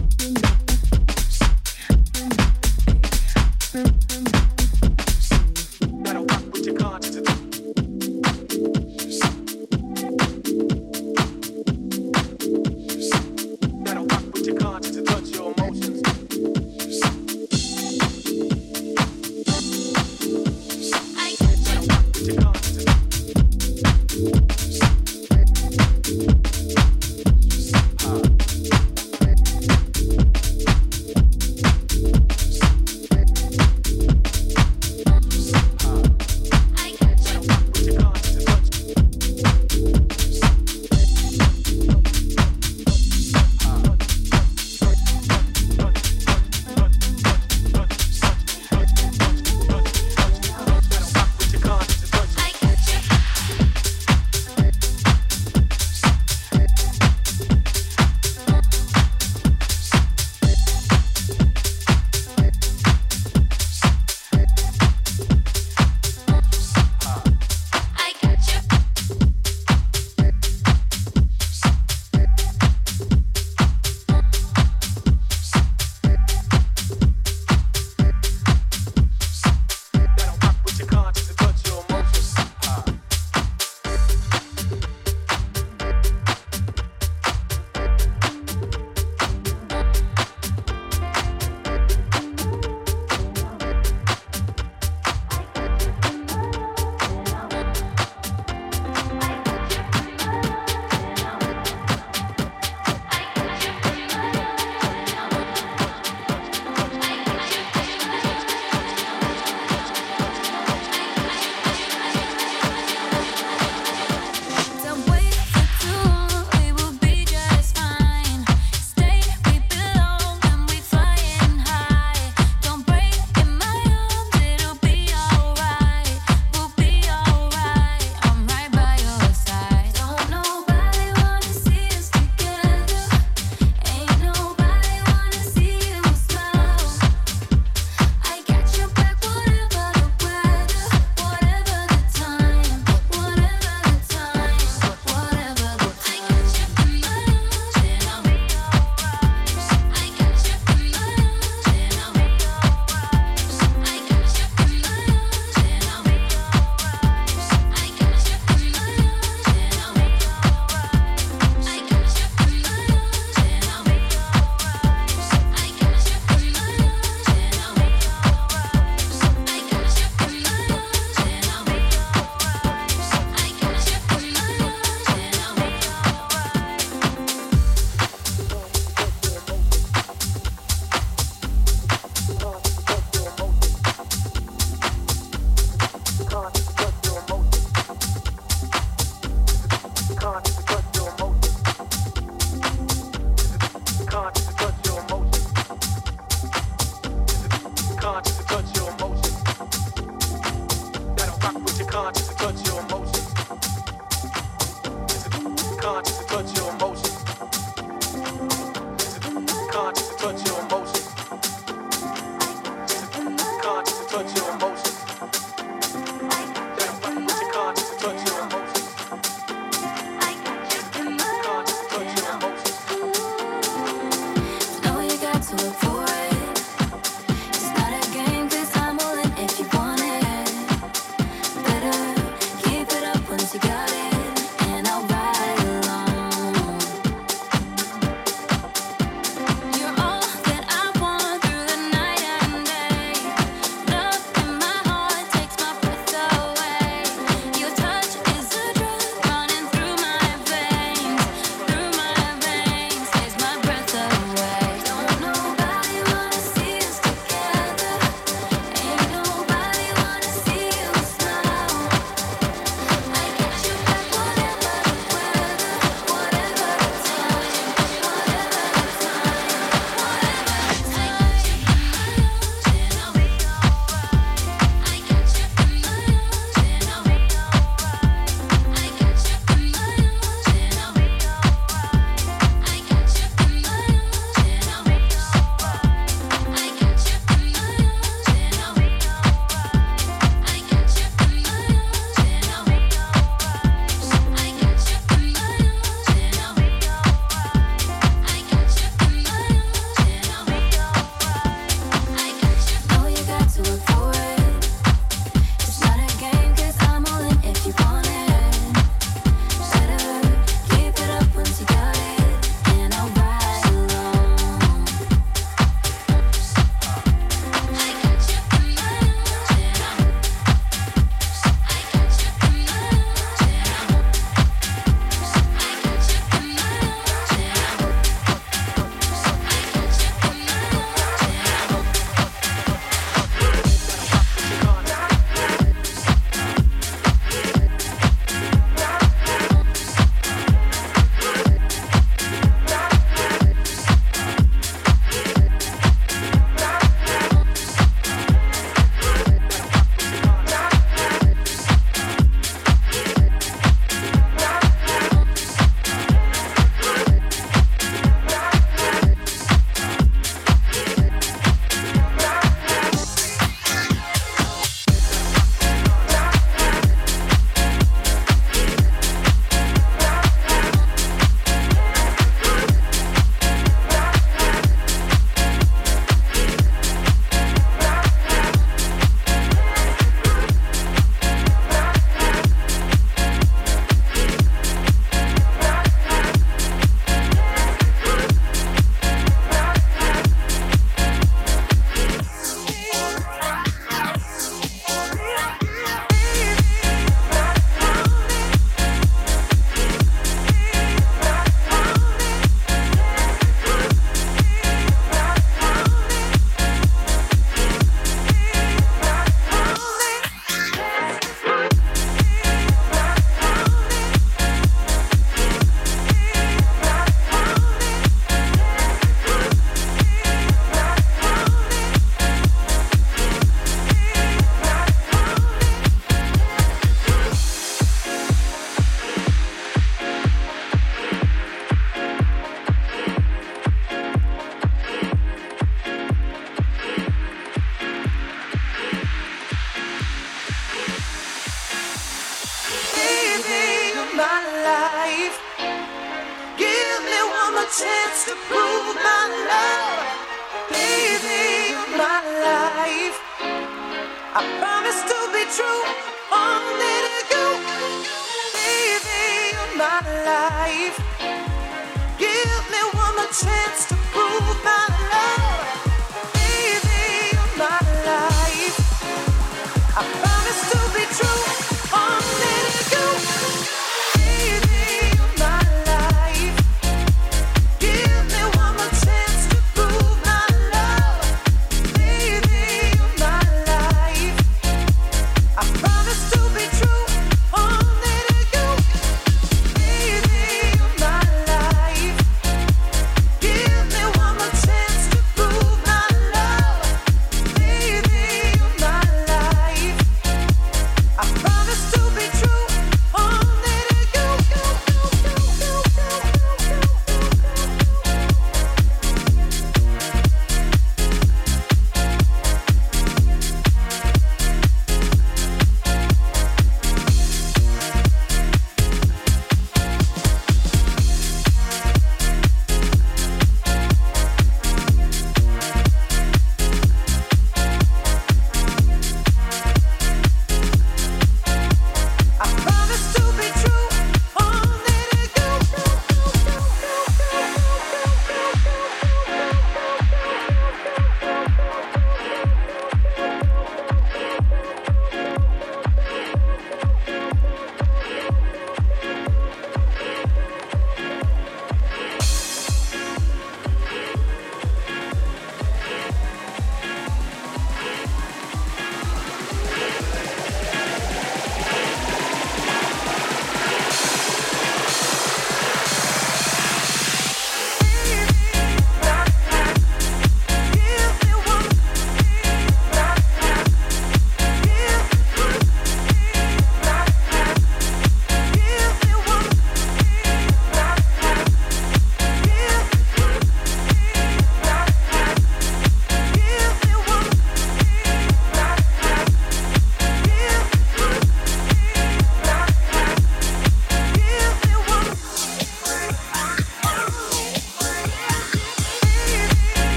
Mm-hmm.